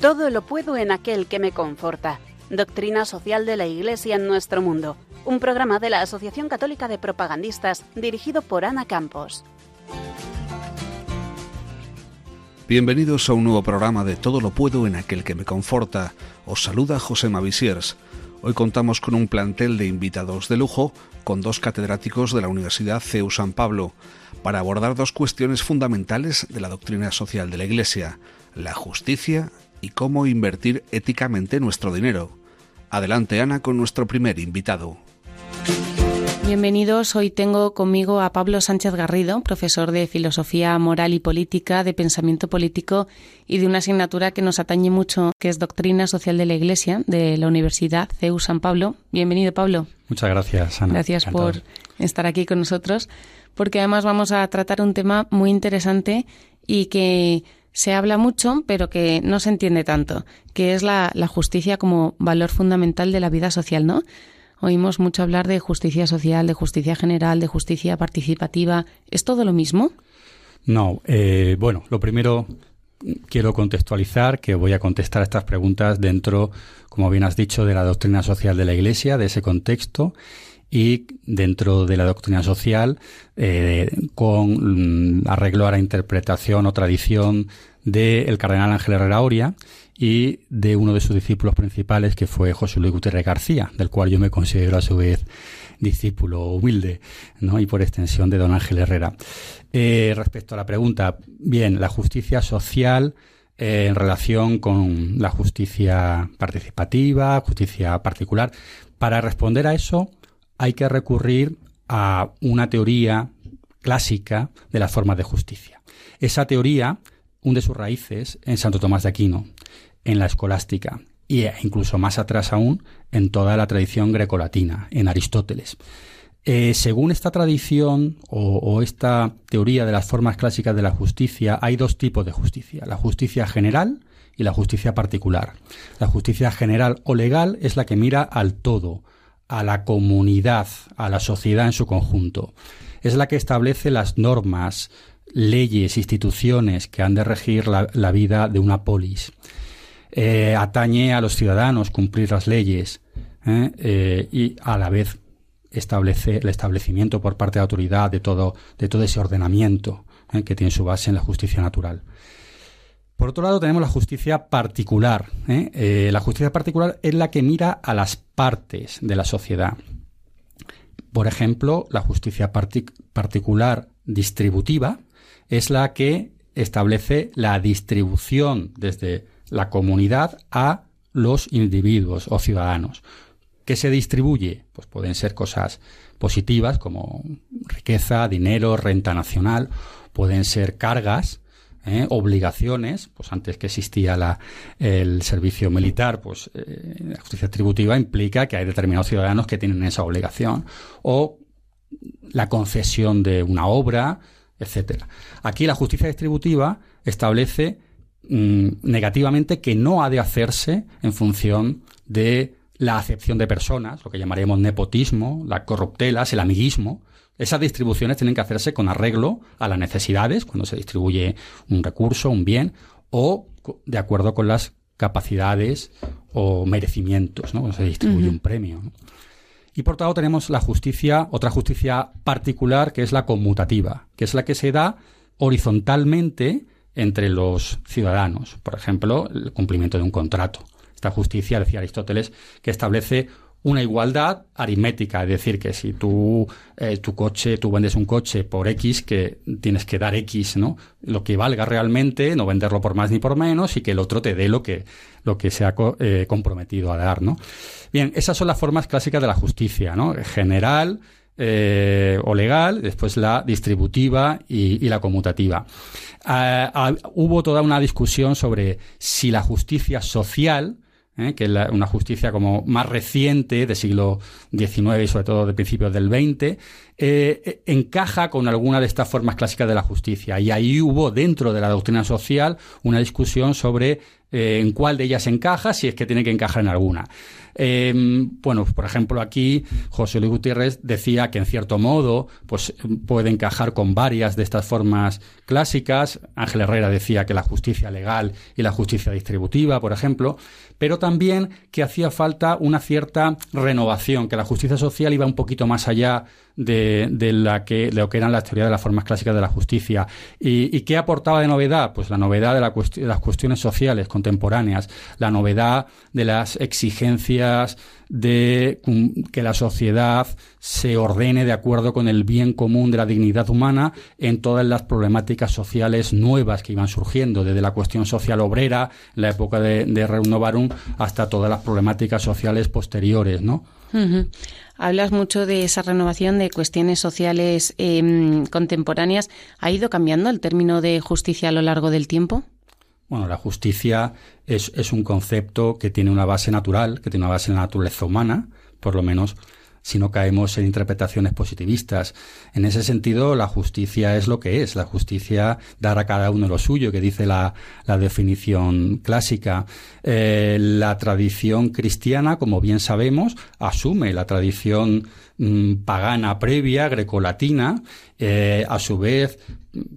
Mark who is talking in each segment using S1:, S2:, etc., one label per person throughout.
S1: Todo lo puedo en aquel que me conforta. Doctrina social de la Iglesia en nuestro mundo. Un programa de la Asociación Católica de Propagandistas dirigido por Ana Campos.
S2: Bienvenidos a un nuevo programa de Todo lo puedo en aquel que me conforta. Os saluda José Mavisiers. Hoy contamos con un plantel de invitados de lujo con dos catedráticos de la Universidad CEU San Pablo para abordar dos cuestiones fundamentales de la doctrina social de la Iglesia, la justicia y cómo invertir éticamente nuestro dinero. Adelante Ana con nuestro primer invitado.
S3: Bienvenidos. Hoy tengo conmigo a Pablo Sánchez Garrido, profesor de Filosofía Moral y Política, de Pensamiento Político y de una asignatura que nos atañe mucho, que es Doctrina Social de la Iglesia, de la Universidad CEU San Pablo. Bienvenido, Pablo.
S4: Muchas gracias, Ana.
S3: Gracias por estar aquí con nosotros, porque además vamos a tratar un tema muy interesante y que se habla mucho, pero que no se entiende tanto, que es la, justicia como valor fundamental de la vida social, ¿no? Oímos mucho hablar de justicia social, de justicia general, de justicia participativa. ¿Es todo lo mismo?
S4: No. Eh, bueno, lo primero quiero contextualizar que voy a contestar estas preguntas dentro, como bien has dicho, de la doctrina social de la Iglesia, de ese contexto y dentro de la doctrina social eh, con mm, arreglo a la interpretación o tradición del cardenal Ángel Herrera Oria y de uno de sus discípulos principales que fue José Luis Gutiérrez García, del cual yo me considero a su vez discípulo humilde, ¿no? y por extensión de don Ángel Herrera. Eh, respecto a la pregunta, bien, la justicia social eh, en relación con la justicia participativa, justicia particular. Para responder a eso, hay que recurrir a una teoría clásica de las formas de justicia. Esa teoría hunde sus raíces en Santo Tomás de Aquino, en la escolástica e incluso más atrás aún en toda la tradición grecolatina, en Aristóteles. Eh, según esta tradición o, o, esta teoría de las formas clásicas de la justicia, hay dos tipos de justicia, la justicia general y la justicia particular. La justicia general o legal es la que mira al todo, a la comunidad, a la sociedad en su conjunto. Es la que establece las normas, leyes, instituciones que han de regir la, vida de una polis. Eh, atañe a los ciudadanos cumplir las leyes ¿eh? Eh, y a la vez establece el establecimiento por parte de la autoridad de todo, de todo ese ordenamiento que tiene su base en la justicia natural. Por otro lado, tenemos la justicia particular. ¿eh? Eh, la justicia particular es la que mira a las partes de la sociedad. Por ejemplo, la justicia particular distributiva es la que establece la distribución desde la comunidad a los individuos o ciudadanos. ¿Qué se distribuye? Pues pueden ser cosas positivas como riqueza, dinero, renta nacional, pueden ser cargas, ¿eh? obligaciones, pues antes que existía la, el servicio militar, pues eh, la justicia tributiva implica que hay determinados ciudadanos que tienen esa obligación, o la concesión de una obra, etcétera. Aquí la justicia distributiva establece mm, negativamente que no ha de hacerse en función de la acepción de personas, lo que llamaremos nepotismo, la corruptelas, el amiguismo, esas distribuciones tienen que hacerse con arreglo a las necesidades, cuando se distribuye un recurso, un bien, o de acuerdo con las capacidades o merecimientos, ¿no? cuando se distribuye un premio. Y por otro lado tenemos la justicia, otra justicia particular, que es la conmutativa, que es la que se da horizontalmente entre los ciudadanos. Por ejemplo, el cumplimiento de un contrato. Esta justicia, decía Aristóteles, que establece una igualdad aritmética, es decir, que si tú eh, tu coche, tú vendes un coche por X, que tienes que dar X, ¿no? Lo que valga realmente, no venderlo por más ni por menos y que el otro te dé lo que lo que se ha eh, comprometido a dar, ¿no? Bien, esas son las formas clásicas de la justicia, ¿no? General, eh, o legal, después la distributiva y, la conmutativa. Ah, ah, hubo toda una discusión sobre si la justicia social ¿eh? que es una justicia como más reciente, del siglo XIX y sobre todo de principios del XX, eh, eh, encaja con alguna de estas formas clásicas de la justicia. Y ahí hubo dentro de la doctrina social una discusión sobre en cuál de ellas encaja, si es que tiene que encajar en alguna. Em, bueno, por ejemplo, aquí José Luis Gutiérrez decía que en cierto modo pues, puede encajar con varias de estas formas clásicas. Ángel Herrera decía que la justicia legal y la justicia distributiva, por ejemplo, pero también que hacía falta una cierta renovación, que la justicia social iba un poquito más allá de, la que, lo que eran las teorías de las formas clásicas de la justicia. ¿Y, qué aportaba de novedad? Pues la novedad de, las cuestiones sociales contemporáneas, la novedad de las exigencias de que la sociedad se ordene de acuerdo con el bien común de la dignidad humana en todas las problemáticas sociales nuevas que iban surgiendo, desde la cuestión social obrera, la época de, de Reunovarum, hasta todas las problemáticas sociales posteriores, ¿no?
S3: Hablas mucho de esa renovación de cuestiones sociales em, contemporáneas. ¿Ha ido cambiando el término de justicia a lo largo del tiempo?
S4: Bueno, la justicia es, es, un concepto que tiene una base natural, que tiene una base en la naturaleza humana, por lo menos si no caemos en interpretaciones positivistas. En ese sentido, la justicia es lo que es. La justicia dar a cada uno lo suyo, que dice la, la definición clásica. Eh, la tradición cristiana, como bien sabemos, asume la tradición mm, pagana previa, grecolatina. Eh, a su vez,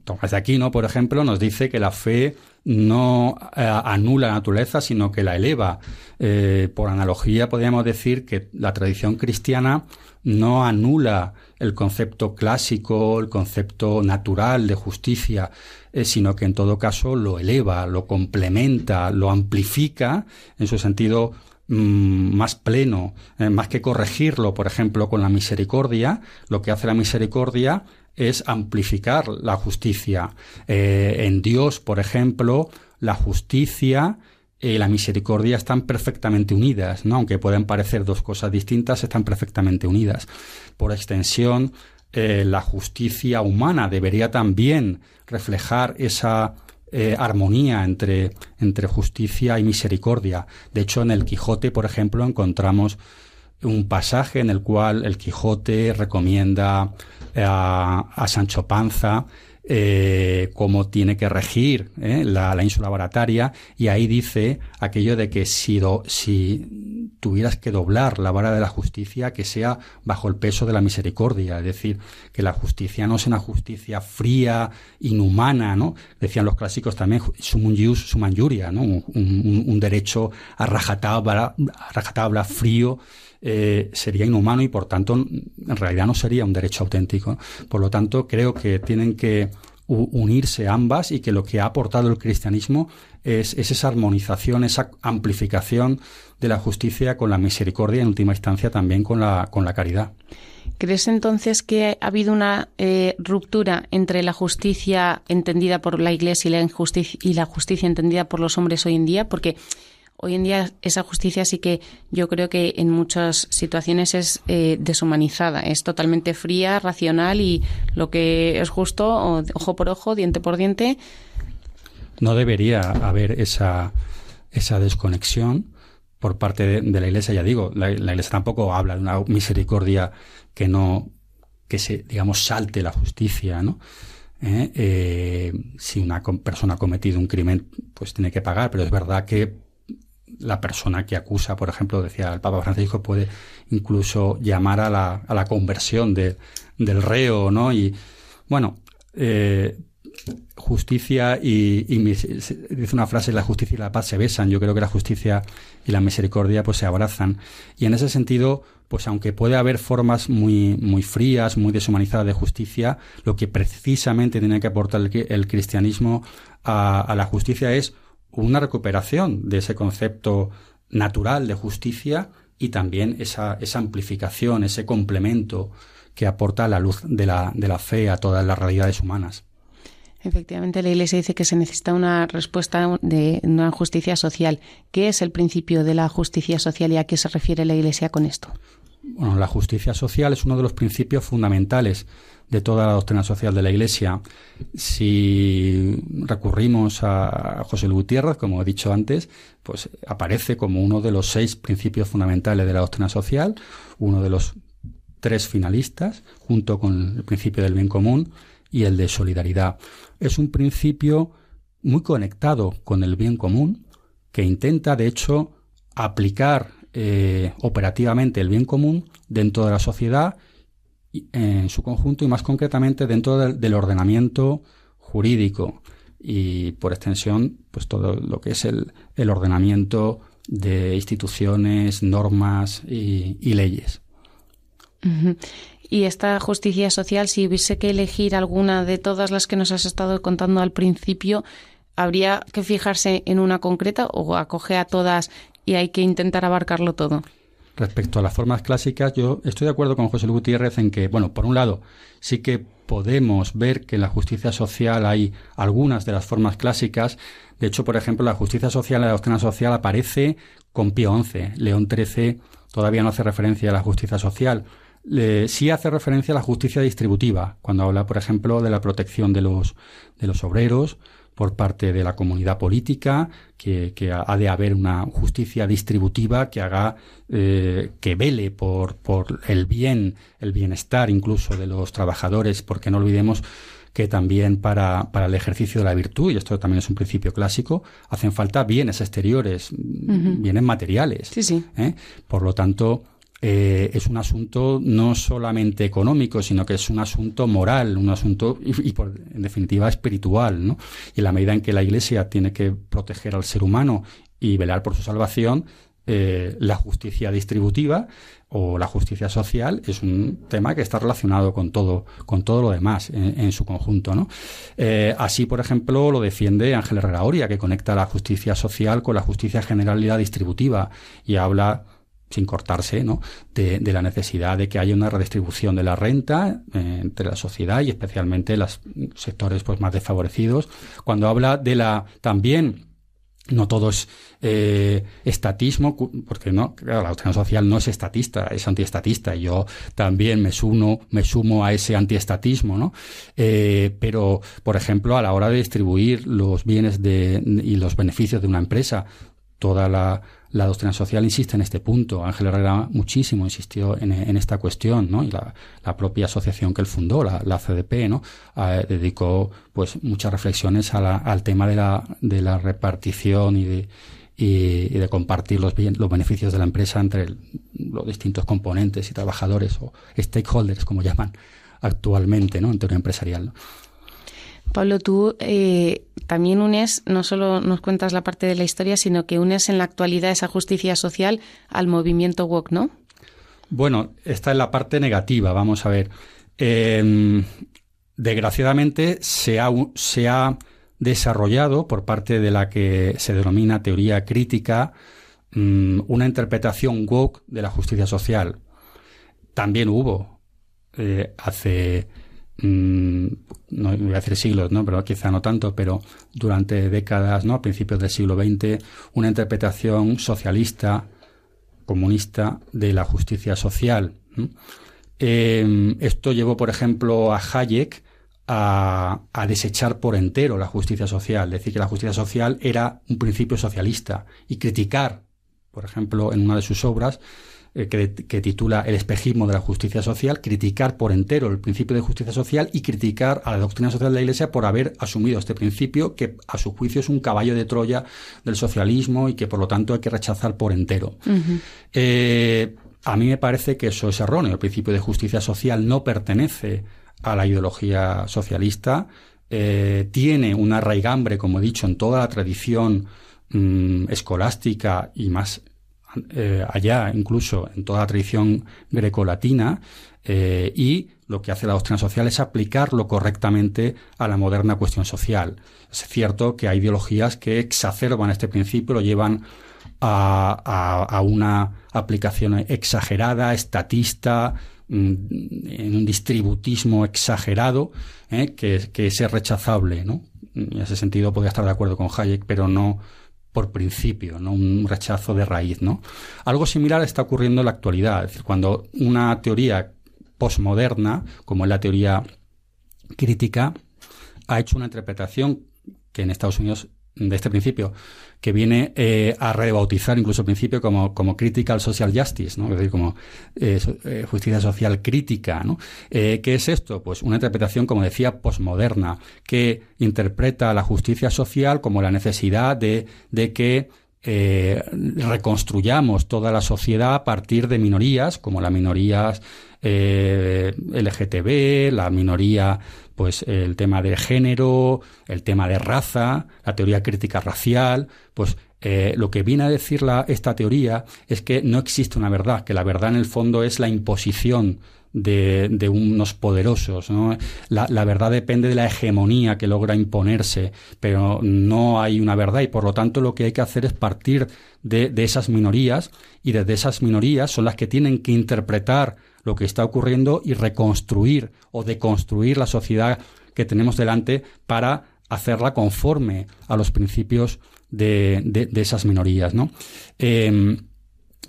S4: Tomás de Aquino, por ejemplo, nos dice que la fe no eh, anula la naturaleza, sino que la eleva. Eh, por analogía, podríamos decir que la tradición cristiana no anula el concepto clásico, el concepto natural de justicia, eh, sino que en todo caso lo eleva, lo complementa, lo amplifica en su sentido mm, más pleno, más que corregirlo, por ejemplo, con la misericordia, lo que hace la misericordia es amplificar la justicia. Eh, en Dios, por ejemplo, la justicia y la misericordia están perfectamente unidas, ¿no? Aunque pueden parecer dos cosas distintas, están perfectamente unidas. Por extensión, eh, la justicia humana debería también reflejar esa eh, armonía entre, entre justicia y misericordia. De hecho, en el Quijote, por ejemplo, encontramos un pasaje en el cual el Quijote recomienda a, Sancho Panza eh, cómo tiene que regir eh, la, ínsula barataria y ahí dice aquello de que si, si tuvieras que doblar la vara de la justicia que sea bajo el peso de la misericordia, es decir, que la justicia no sea una justicia fría, inhumana, ¿no? Decían los clásicos también, sumun jus, suman ¿no? Un, derecho a rajatabla, a rajatabla frío, eh, sería inhumano y por tanto en realidad no sería un derecho auténtico. Por lo tanto, creo que tienen que unirse ambas y que lo que ha aportado el cristianismo es, esa armonización, esa amplificación de la justicia con la misericordia y en última instancia también con la, con la caridad.
S3: ¿Crees entonces que ha habido una eh, ruptura entre la justicia entendida por la Iglesia y la, y la justicia entendida por los hombres hoy en día? Porque Hoy en día esa justicia sí que yo creo que en muchas situaciones es eh, deshumanizada, es totalmente fría, racional y lo que es justo, ojo por ojo, diente por diente.
S4: No debería haber esa, esa desconexión por parte de, la Iglesia, ya digo, la, Iglesia tampoco habla de una misericordia que no, que se, digamos, salte la justicia, ¿no? ¿Eh? Eh, si una persona ha cometido un crimen, pues tiene que pagar, pero es verdad que la persona que acusa, por ejemplo, decía el Papa Francisco, puede incluso llamar a la, a la conversión de, del reo, ¿no? Y bueno, eh, justicia y, y, dice una frase, la justicia y la paz se besan. Yo creo que la justicia y la misericordia pues se abrazan. Y en ese sentido, pues aunque puede haber formas muy, muy frías, muy deshumanizadas de justicia, lo que precisamente tiene que aportar el, cristianismo a la justicia es una recuperación de ese concepto natural de justicia y también esa, esa amplificación, ese complemento que aporta la luz de la, de la fe a todas las realidades humanas.
S3: Efectivamente, la Iglesia dice que se necesita una respuesta de una justicia social. ¿Qué es el principio de la justicia social y a qué se refiere la Iglesia con esto?
S4: Bueno, la justicia social es uno de los principios fundamentales de toda la doctrina social de la Iglesia. Si recurrimos a José Luis Gutiérrez, como he dicho antes, pues aparece como uno de los seis principios fundamentales de la doctrina social, uno de los tres finalistas, junto con el principio del bien común y el de solidaridad. Es un principio muy conectado con el bien común que intenta, de hecho, aplicar eh, operativamente el bien común dentro de la sociedad en su conjunto y más concretamente dentro del, ordenamiento jurídico y por extensión pues todo lo que es el, ordenamiento de instituciones, normas y, leyes.
S3: Y esta justicia social, si hubiese que elegir alguna de todas las que nos has estado contando al principio, ¿habría que fijarse en una concreta o acoge a todas y hay que intentar abarcarlo todo?
S4: Respecto a las formas clásicas, yo estoy de acuerdo con José Luis Gutiérrez en que, bueno, por un lado, sí que podemos ver que en la justicia social hay algunas de las formas clásicas. De hecho, por ejemplo, la justicia social, la doctrina social aparece con Pío XI. León XIII todavía no hace referencia a la justicia social. sí hace referencia a la justicia distributiva, cuando habla, por ejemplo, de la protección de los, de los obreros, por parte de la comunidad política, que, ha de haber una justicia distributiva que haga, eh, que vele por, por el bien, el bienestar incluso de los trabajadores, porque no olvidemos que también para, para, el ejercicio de la virtud, y esto también es un principio clásico, hacen falta bienes exteriores, bienes materiales.
S3: Sí, sí.
S4: ¿eh? Por lo tanto, eh, es un asunto no solamente económico, sino que es un asunto moral, un asunto, y, por, en definitiva, espiritual, ¿no? Y en la medida en que la Iglesia tiene que proteger al ser humano y velar por su salvación, eh, la justicia distributiva o la justicia social es un tema que está relacionado con todo, con todo lo demás en, su conjunto, ¿no? Eh, así, por ejemplo, lo defiende Ángel Herrera que conecta la justicia social con la justicia generalidad distributiva y habla sin cortarse, ¿no? De, la necesidad de que haya una redistribución de la renta eh, entre la sociedad y especialmente los sectores pues más desfavorecidos. Cuando habla de la también no todo es eh, estatismo, porque no, la doctrina social no es estatista, es antiestatista. Yo también me sumo, me sumo a ese antiestatismo, ¿no? Eh, pero, por ejemplo, a la hora de distribuir los bienes de, y los beneficios de una empresa, toda la, la doctrina social insiste en este punto. Ángel Herrera muchísimo insistió en, esta cuestión, ¿no? Y la, propia asociación que él fundó, la, CDP, ¿no? dedicó, pues, muchas reflexiones a la, al tema de la, de la repartición y de, y, de compartir los, los beneficios de la empresa entre los distintos componentes y trabajadores o stakeholders, como llaman actualmente, ¿no? En teoría empresarial, ¿no?
S3: Pablo, tú eh, también unes, no solo nos cuentas la parte de la historia, sino que unes en la actualidad esa justicia social al movimiento woke, ¿no?
S4: Bueno, esta es la parte negativa, vamos a ver. Em, desgraciadamente se ha, se ha desarrollado por parte de la que se denomina teoría crítica mm, una interpretación woke de la justicia social. También hubo eh, hace Mm, no voy a decir siglos, ¿no? pero quizá no tanto, pero durante décadas, ¿no? a principios del siglo XX, una interpretación socialista, comunista de la justicia social. Em, esto llevó, por ejemplo, a Hayek a, a, desechar por entero la justicia social, decir que la justicia social era un principio socialista y criticar, por ejemplo, en una de sus obras, eh, que, titula El espejismo de la justicia social, criticar por entero el principio de justicia social y criticar a la doctrina social de la Iglesia por haber asumido este principio que a su juicio es un caballo de Troya del socialismo y que por lo tanto hay que rechazar por entero. Eh, a mí me parece que eso es erróneo. El principio de justicia social no pertenece a la ideología socialista. Eh, tiene una raigambre, como he dicho, en toda la tradición mm, escolástica y más eh, allá, incluso en toda la tradición grecolatina, eh, y lo que hace la doctrina social es aplicarlo correctamente a la moderna cuestión social. Es cierto que hay ideologías que exacerban este principio, lo llevan a, una aplicación exagerada, estatista, mm, en un distributismo exagerado, eh, que, que, es rechazable. ¿no? En ese sentido podría estar de acuerdo con Hayek, pero no, por principio, ¿no? un rechazo de raíz. ¿no? Algo similar está ocurriendo en la actualidad. Es decir, cuando una teoría posmoderna, como es la teoría crítica, ha hecho una interpretación que en Estados Unidos de este principio, que viene eh, a rebautizar incluso el principio como, como critical social justice, ¿no? es decir, como eh, eh, justicia social crítica. ¿no? ¿Qué es esto? Pues una interpretación, como decía, posmoderna, que interpreta la justicia social como la necesidad de, de que eh, reconstruyamos toda la sociedad a partir de minorías, como las minorías eh, LGTB, la minoría, pues el tema de género, el tema de raza, la teoría crítica racial, pues eh, lo que viene a decir esta teoría es que no existe una verdad, que la verdad en el fondo es la imposición de, unos poderosos. ¿no? La, verdad depende de la hegemonía que logra imponerse, pero no hay una verdad y por lo tanto lo que hay que hacer es partir de, esas minorías y desde esas minorías son las que tienen que interpretar lo que está ocurriendo y reconstruir o deconstruir la sociedad que tenemos delante para hacerla conforme a los principios de, esas minorías, ¿no? Eh,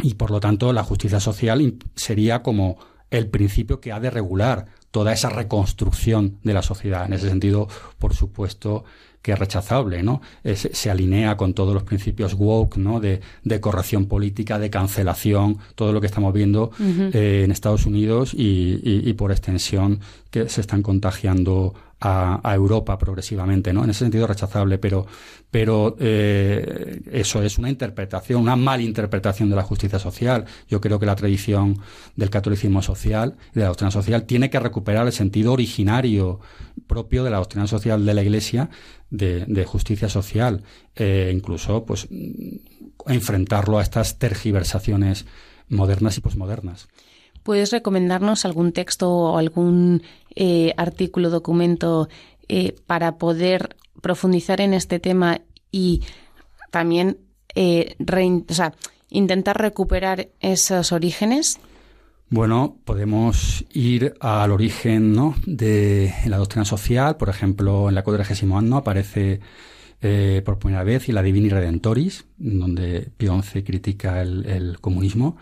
S4: y por lo tanto, la justicia social sería como el principio que ha de regular toda esa reconstrucción de la sociedad. En ese sentido, por supuesto, que es rechazable, ¿no? Es, se alinea con todos los principios woke, ¿no? De, de, corrección política, de cancelación, todo lo que estamos viendo uh -huh. eh, en Estados Unidos y, y, y, por extensión que se están contagiando a, Europa progresivamente, ¿no? En ese sentido rechazable, pero, pero eh, eso es una interpretación, una malinterpretación de la justicia social. Yo creo que la tradición del catolicismo social y de la doctrina social tiene que recuperar el sentido originario propio de la doctrina social de la Iglesia de, de justicia social, eh, incluso pues enfrentarlo a estas tergiversaciones modernas y posmodernas.
S3: ¿Puedes recomendarnos algún texto o algún eh, artículo, documento eh, para poder profundizar en este tema y también eh, intentar recuperar esos orígenes?
S4: Bueno, podemos ir al origen ¿no? de la doctrina social. Por ejemplo, en la Cuadragésimo Anno aparece por primera vez y la Divini Redentoris, donde Pío XI critica el comunismo.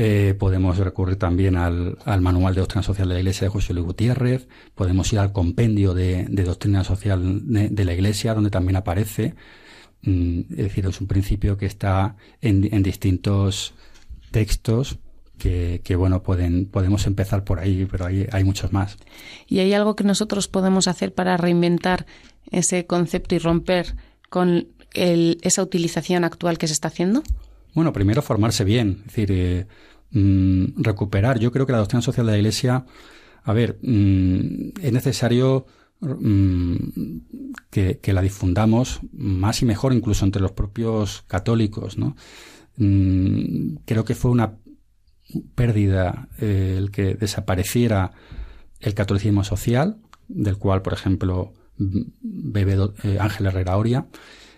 S4: Eh, podemos recurrir también al, al, Manual de Doctrina Social de la Iglesia de José Luis Gutiérrez. Podemos ir al Compendio de, Doctrina Social de, la Iglesia, donde también aparece. Mm, es decir, es un principio que está en, distintos textos que, que, bueno, pueden, podemos empezar por ahí, pero hay, hay muchos más.
S3: ¿Y hay algo que nosotros podemos hacer para reinventar ese concepto y romper con el, esa utilización actual que se está haciendo?
S4: Bueno, primero formarse bien, es decir, eh, mmm, recuperar. Yo creo que la doctrina social de la Iglesia, a ver, mmm, es necesario mmm, que, la difundamos más y mejor, incluso entre los propios católicos, ¿no? Mm, creo que fue una pérdida eh, el que desapareciera el catolicismo social, del cual, por ejemplo, bebe eh, Ángel Herrera Oria,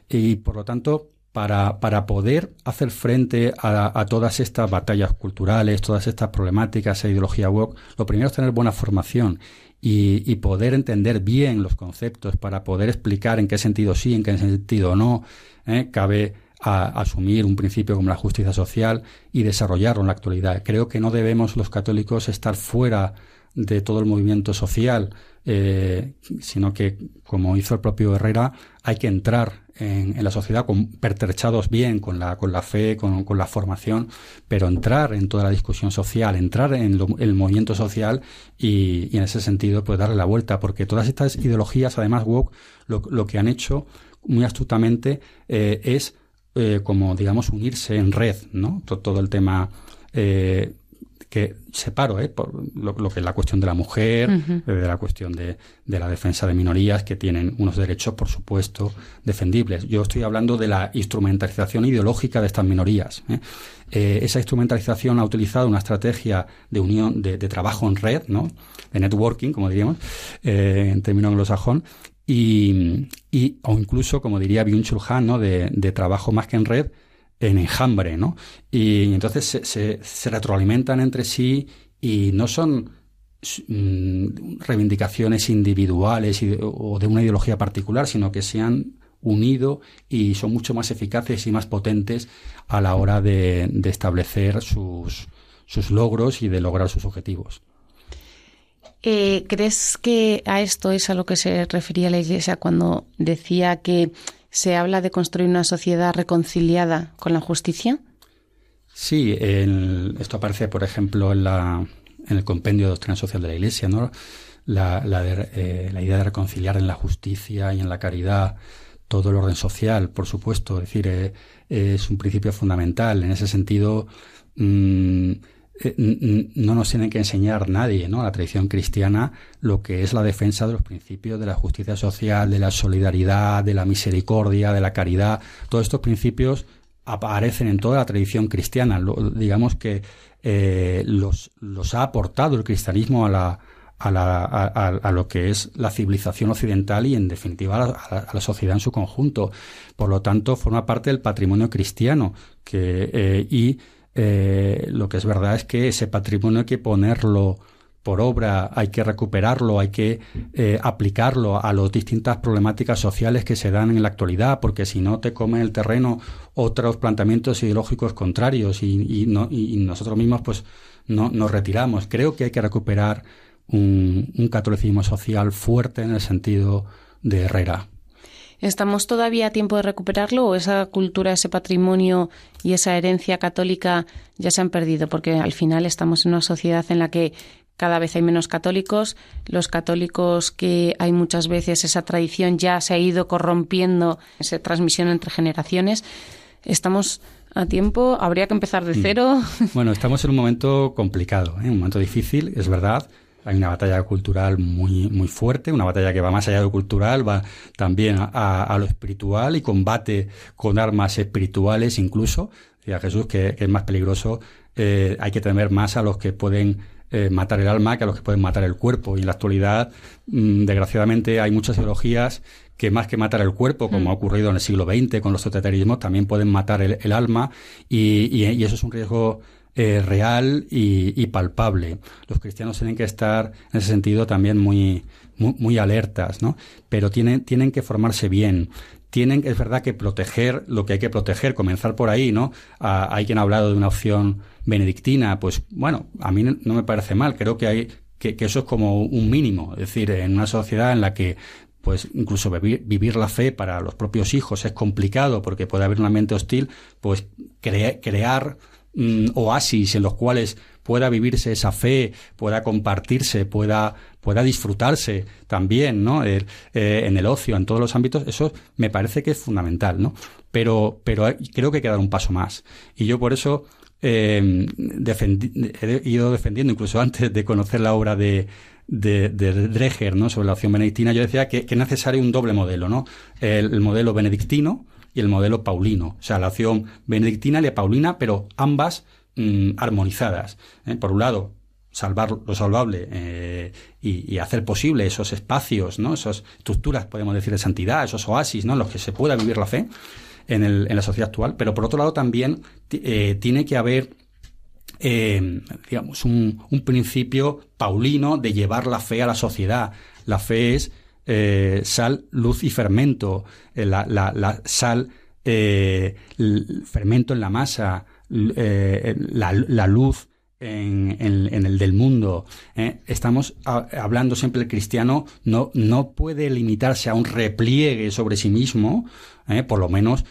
S4: y por lo tanto, para, poder hacer frente a, todas estas batallas culturales, todas estas problemáticas e ideología woke, lo primero es tener buena formación y, poder entender bien los conceptos para poder explicar en qué sentido sí, en qué sentido no. ¿eh? Cabe asumir un principio como la justicia social y desarrollarlo en la actualidad. Creo que no debemos los católicos estar fuera de todo el movimiento social, eh, sino que, como hizo el propio Herrera, hay que entrar en, la sociedad con, pertrechados bien con la, con la fe, con, con, la formación, pero entrar en toda la discusión social, entrar en lo, el movimiento social y, en ese sentido pues darle la vuelta, porque todas estas ideologías, además, woke, lo, lo que han hecho muy astutamente eh, es eh, como, digamos, unirse en red, ¿no? Todo, todo el tema eh, que separo ¿eh? por lo, lo, que es la cuestión de la mujer, uh -huh. de la cuestión de, de, la defensa de minorías que tienen unos derechos, por supuesto, defendibles. Yo estoy hablando de la instrumentalización ideológica de estas minorías. ¿eh? Eh, esa instrumentalización ha utilizado una estrategia de unión, de, de trabajo en red, ¿no? de networking, como diríamos, eh, en términos anglosajón, y, y, o incluso, como diría Byung-Chul Han, ¿no? de, de trabajo más que en red, en enjambre, ¿no? Y entonces se, retroalimentan entre sí y no son mm, reivindicaciones individuales o de una ideología particular, sino que se han unido y son mucho más eficaces y más potentes a la hora de, establecer sus, sus logros y de lograr sus objetivos.
S3: Eh, ¿Crees que a esto es a lo que se refería la Iglesia cuando decía que se habla de construir una sociedad reconciliada con la justicia?
S4: Sí, esto aparece, por ejemplo, en, la, en, el compendio de doctrina social de la Iglesia, ¿no? Eh, la, idea de reconciliar en la justicia y en la caridad todo el orden social, por supuesto. Es decir, eh, es un principio fundamental. En ese sentido, mm, no nos tiene que enseñar nadie, ¿no? La tradición cristiana, lo que es la defensa de los principios de la justicia social, de la solidaridad, de la misericordia, de la caridad. Todos estos principios aparecen en toda la tradición cristiana. digamos que eh, los, ha aportado el cristianismo a la, a, la, a, lo que es la civilización occidental y, en definitiva, a la, sociedad en su conjunto. Por lo tanto, forma parte del patrimonio cristiano que, eh, y eh, lo que es verdad es que ese patrimonio hay que ponerlo por obra, hay que recuperarlo, hay que eh, aplicarlo a las distintas problemáticas sociales que se dan en la actualidad, porque si no te comen el terreno otros planteamientos ideológicos contrarios y, no, y nosotros mismos pues no, nos retiramos. Creo que hay que recuperar un catolicismo social fuerte en el sentido de Herrera.
S3: ¿Estamos todavía a tiempo de recuperarlo o esa cultura, ese patrimonio y esa herencia católica ya se han perdido? Porque al final estamos en una sociedad en la que cada vez hay menos católicos. Los católicos que hay muchas veces esa tradición ya se ha ido corrompiendo, esa transmisión entre generaciones. Estamos a tiempo, habría que empezar de mm. cero.
S4: Bueno, estamos en un momento complicado, ¿eh? un momento difícil, es verdad. Hay una batalla cultural muy, muy fuerte, una batalla que va más allá de lo cultural, va también a, lo espiritual y combate con armas espirituales incluso. Decía Jesús que, es más peligroso, eh, hay que temer más a los que pueden eh, matar el alma que a los que pueden matar el cuerpo. Y en la actualidad, mm, desgraciadamente, hay muchas ideologías que más que matar el cuerpo, como mm. ha ocurrido en el siglo XX con los totalitarismos, también pueden matar el, alma y, y, eso es un riesgo eh, real y, palpable. Los cristianos tienen que estar en ese sentido también muy, muy, alertas, ¿no? Pero tienen, tienen que formarse bien. Tienen, es verdad, que proteger lo que hay que proteger, comenzar por ahí, ¿no? hay quien ha hablado de una opción benedictina, pues bueno, a mí no me parece mal, creo que hay, que, eso es como un mínimo, es decir, en una sociedad en la que pues incluso vivir, la fe para los propios hijos es complicado porque puede haber una mente hostil, pues crear Mm, oasis en los cuales pueda vivirse esa fe, pueda compartirse, pueda, pueda disfrutarse también, ¿no? Eh, en el ocio, en todos los ámbitos, eso me parece que es fundamental, ¿no? Pero, pero creo que hay que dar un paso más. Y yo por eso eh, he ido defendiendo, incluso antes de conocer la obra de, de, Dreger, ¿no? Sobre la opción benedictina, yo decía que, es necesario un doble modelo, ¿no? el modelo benedictino, y el modelo paulino, o sea, la acción benedictina y la paulina, pero ambas mm, armonizadas. ¿eh? Por un lado, salvar lo salvable eh, y, hacer posible esos espacios, ¿no? esas estructuras, podemos decir, de santidad, esos oasis, ¿no? en los que se pueda vivir la fe en, la sociedad actual. Pero por otro lado, también eh, tiene que haber digamos, un, principio paulino de llevar la fe a la sociedad. La fe es eh, sal, luz y fermento, eh, la, sal, eh, fermento en la masa, la, luz en, el del mundo. Estamos hablando siempre el cristiano no, no puede limitarse a un repliegue sobre sí mismo, por lo menos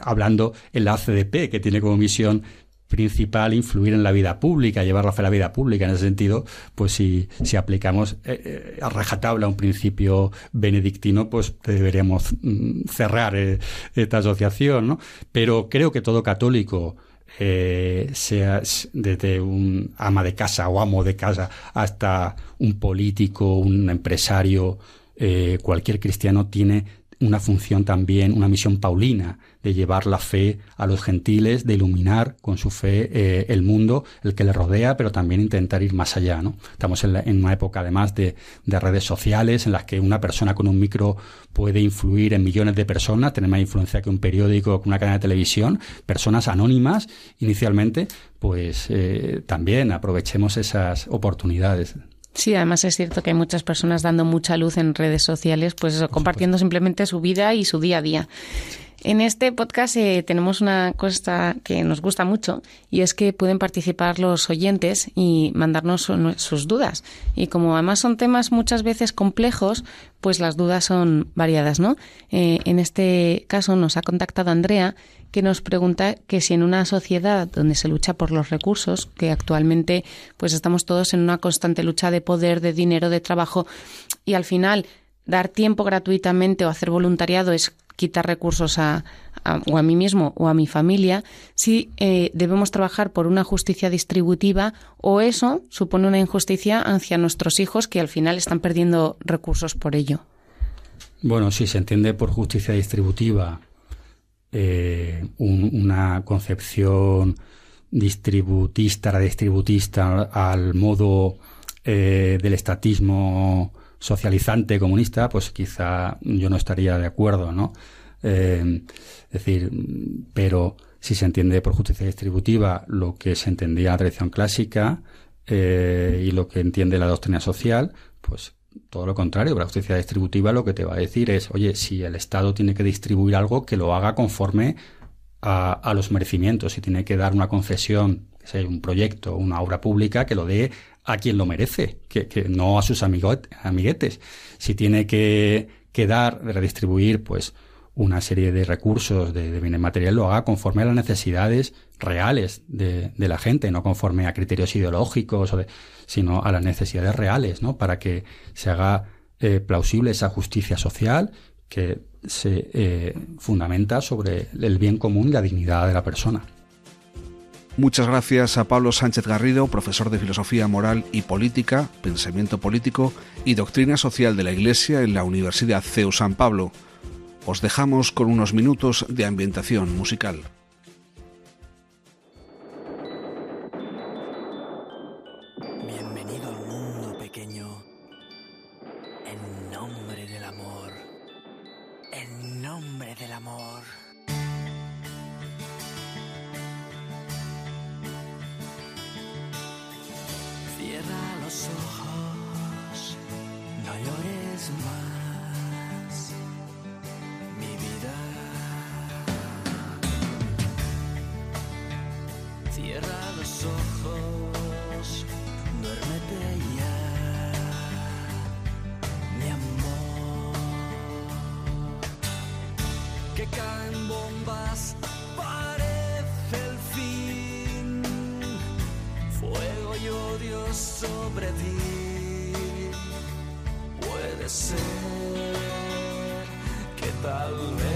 S4: hablando en la ACDP, que tiene como misión principal influir en la vida pública, llevar la fe a la vida pública. En ese sentido, pues si, si aplicamos eh, eh, a rajatabla un principio benedictino, pues deberíamos mm, cerrar eh, esta asociación, ¿no? Pero creo que todo católico, sea desde un ama de casa o amo de casa hasta un político, un empresario, cualquier cristiano tiene una función también, una misión paulina de llevar la fe a los gentiles, de iluminar con su fe eh, el mundo, el que le rodea, pero también intentar ir más allá. ¿no? Estamos en, una época además de, redes sociales en las que una persona con un micro puede influir en millones de personas, tener más influencia que un periódico, que una cadena de televisión, personas anónimas inicialmente, pues eh, también aprovechemos esas oportunidades.
S3: Sí, además es cierto que hay muchas personas dando mucha luz en redes sociales, pues compartiendo simplemente su vida y su día a día. En este podcast eh, tenemos una cosa que nos gusta mucho y es que pueden participar los oyentes y mandarnos sus dudas. Y como además son temas muchas veces complejos, pues las dudas son variadas, ¿no? Eh, en este caso nos ha contactado Andrea que nos pregunta que si en una sociedad donde se lucha por los recursos, que actualmente pues estamos todos en una constante lucha de poder, de dinero, de trabajo, y al final dar tiempo gratuitamente o hacer voluntariado es quitar recursos a, o a mí mismo o a mi familia, si eh, debemos trabajar por una justicia distributiva o eso supone una injusticia hacia nuestros hijos que al final están perdiendo recursos por ello.
S4: Bueno, si se entiende por justicia distributiva eh, una concepción distributista, redistributista al modo eh, del estatismo socializante comunista, pues quizá yo no estaría de acuerdo, ¿no? Eh, es decir, pero si se entiende por justicia distributiva lo que se entendía en la tradición clásica eh, y lo que entiende la doctrina social, pues todo lo contrario, la justicia distributiva lo que te va a decir es, oye, si el Estado tiene que distribuir algo, que lo haga conforme a, los merecimientos. Si tiene que dar una concesión, sea un proyecto, una obra pública, que lo dé a quien lo merece, que, no a sus amiguetes. Si tiene que, que dar, redistribuir, pues una serie de recursos de, bienes materiales, lo haga conforme a las necesidades reales de, la gente, no conforme a criterios ideológicos, o de, sino a las necesidades reales, ¿no? Para que se haga eh, plausible esa justicia social que se eh, fundamenta sobre el bien común y la dignidad de la persona.
S2: Muchas gracias a Pablo Sánchez Garrido, profesor de Filosofía Moral y Política, Pensamiento Político y Doctrina Social de la Iglesia en la Universidad CEU San Pablo. Os dejamos con unos minutos de ambientación musical. Cierra los ojos, duérmete ya, mi amor. Que caen bombas, parece el fin. Fuego y odio sobre ti. Puede ser que tal vez.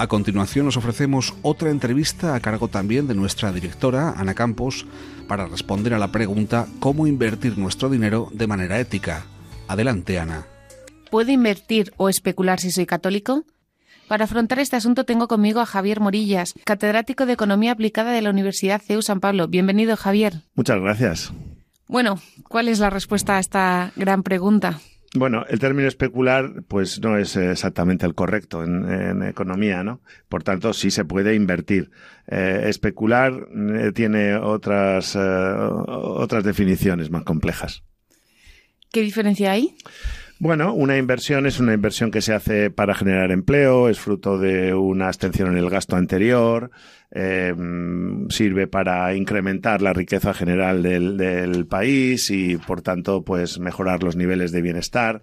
S2: A continuación os ofrecemos otra entrevista a cargo también de nuestra directora, Ana Campos, para responder a la pregunta ¿Cómo invertir nuestro dinero de manera ética? Adelante, Ana.
S3: ¿Puedo invertir o especular si soy católico? Para afrontar este asunto tengo conmigo a Javier Morillas, catedrático de Economía Aplicada de la Universidad CEU San Pablo. Bienvenido, Javier.
S5: Muchas gracias.
S3: Bueno, ¿cuál es la respuesta a esta gran pregunta?
S5: Bueno, el término especular, pues no es exactamente el correcto en, economía, ¿no? Por tanto, sí se puede invertir. Eh, especular eh, tiene otras, eh, otras definiciones más complejas.
S3: ¿Qué diferencia hay?
S5: Bueno, una inversión es una inversión que se hace para generar empleo, es fruto de una abstención en el gasto anterior, eh, sirve para incrementar la riqueza general del, país y, por tanto, pues mejorar los niveles de bienestar.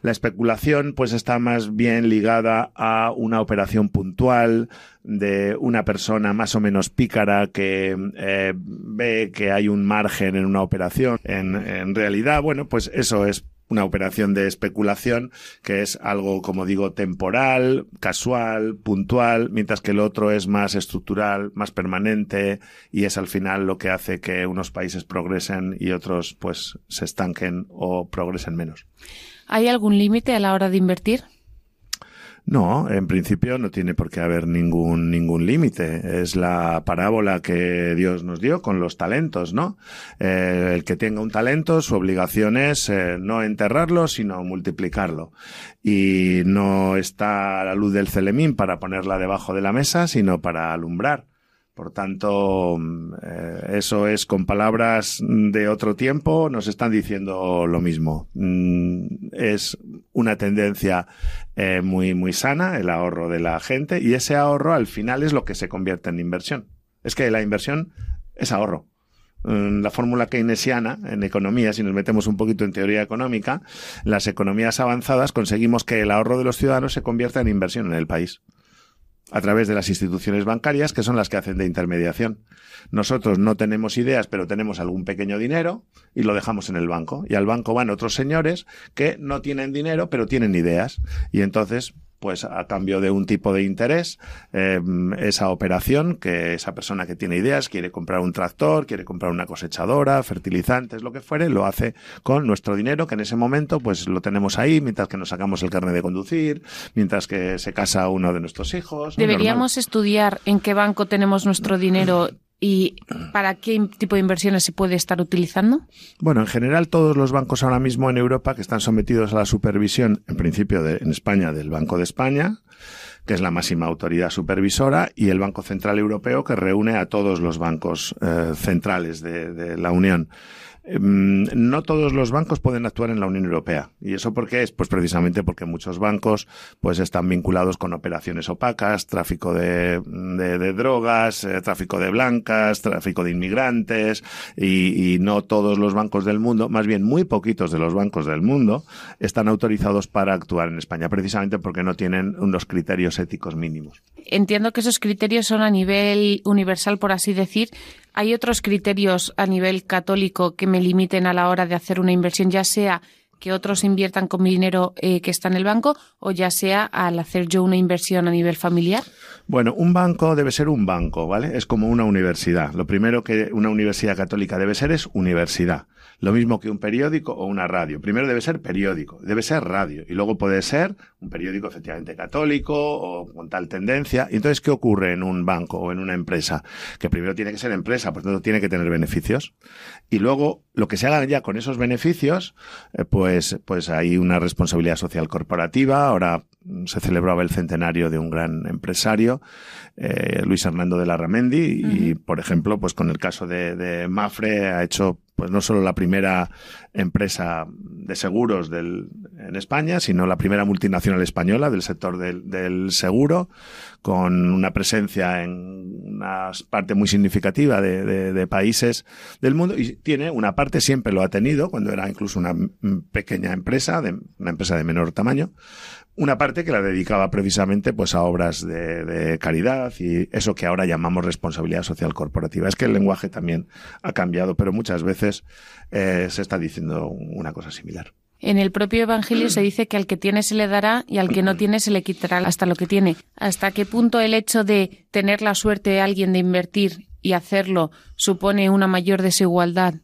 S5: La especulación pues está más bien ligada a una operación puntual de una persona más o menos pícara que eh, ve que hay un margen en una operación. En, en realidad, bueno, pues eso es una operación de especulación que es algo, como digo, temporal, casual, puntual, mientras que el otro es más estructural, más permanente y es al final lo que hace que unos países progresen y otros pues se estanquen o progresen menos.
S3: ¿Hay algún límite a la hora de invertir?
S5: No, en principio no tiene por qué haber ningún, ningún límite. Es la parábola que Dios nos dio con los talentos, ¿no? Eh, el que tenga un talento, su obligación es eh, no enterrarlo, sino multiplicarlo. Y no está la luz del celemín para ponerla debajo de la mesa, sino para alumbrar. Por tanto, eh, eso es con palabras de otro tiempo, nos están diciendo lo mismo. Mm, es una tendencia eh, muy, muy sana, el ahorro de la gente, y ese ahorro al final es lo que se convierte en inversión. Es que la inversión es ahorro. Mm, la fórmula keynesiana en economía, si nos metemos un poquito en teoría económica, las economías avanzadas conseguimos que el ahorro de los ciudadanos se convierta en inversión en el país a través de las instituciones bancarias, que son las que hacen de intermediación. Nosotros no tenemos ideas, pero tenemos algún pequeño dinero y lo dejamos en el banco. Y al banco van otros señores que no tienen dinero, pero tienen ideas. Y entonces pues a cambio de un tipo de interés, eh, esa operación que esa persona que tiene ideas quiere comprar un tractor, quiere comprar una cosechadora, fertilizantes, lo que fuere, lo hace con nuestro dinero que en ese momento pues lo tenemos ahí mientras que nos sacamos el carnet de conducir, mientras que se casa uno de nuestros hijos.
S3: Deberíamos estudiar en qué banco tenemos nuestro dinero ¿Y para qué tipo de inversiones se puede estar utilizando?
S5: Bueno, en general todos los bancos ahora mismo en Europa que están sometidos a la supervisión, en principio de, en España, del Banco de España, que es la máxima autoridad supervisora, y el Banco Central Europeo, que reúne a todos los bancos eh, centrales de, de la Unión. Em, no todos los bancos pueden actuar en la Unión Europea. ¿Y eso por qué es? Pues precisamente porque muchos bancos pues están vinculados con operaciones opacas, tráfico de, drogas, eh, tráfico de blancas, tráfico de inmigrantes y, y, no todos los bancos del mundo, más bien muy poquitos de los bancos del mundo, están autorizados para actuar en España, precisamente porque no tienen unos criterios éticos mínimos.
S3: Entiendo que esos criterios son a nivel universal, por así decir, ¿Hay otros criterios a nivel católico que me limiten a la hora de hacer una inversión, ya sea que otros inviertan con mi dinero eh, que está en el banco o ya sea al hacer yo una inversión a nivel familiar?
S5: Bueno, un banco debe ser un banco, ¿vale? Es como una universidad. Lo primero que una universidad católica debe ser es universidad. Lo mismo que un periódico o una radio. Primero debe ser periódico, debe ser radio. Y luego puede ser un periódico efectivamente católico o con tal tendencia. Y entonces, ¿qué ocurre en un banco o en una empresa? Que primero tiene que ser empresa, por tanto tiene que tener beneficios. Y luego, lo que se haga ya con esos beneficios, eh, pues, pues hay una responsabilidad social corporativa. Ahora se celebraba el centenario de un gran empresario, eh, Luis Hernando de la Ramendi, y por ejemplo, pues con el caso de, de Mafre ha hecho pues no solo la primera empresa de seguros del, en España, sino la primera multinacional española del sector del, del seguro, con una presencia en una parte muy significativa de, países del mundo y tiene una parte, siempre lo ha tenido, cuando era incluso una pequeña empresa, de, una empresa de menor tamaño, una parte que la dedicaba precisamente pues a obras de, caridad y eso que ahora llamamos responsabilidad social corporativa. Es que el lenguaje también ha cambiado, pero muchas veces eh, se está diciendo una cosa similar.
S3: En el propio Evangelio se dice que al que tiene se le dará y al que no tiene se le quitará hasta lo que tiene. ¿Hasta qué punto el hecho de tener la suerte de alguien de invertir y hacerlo supone una mayor desigualdad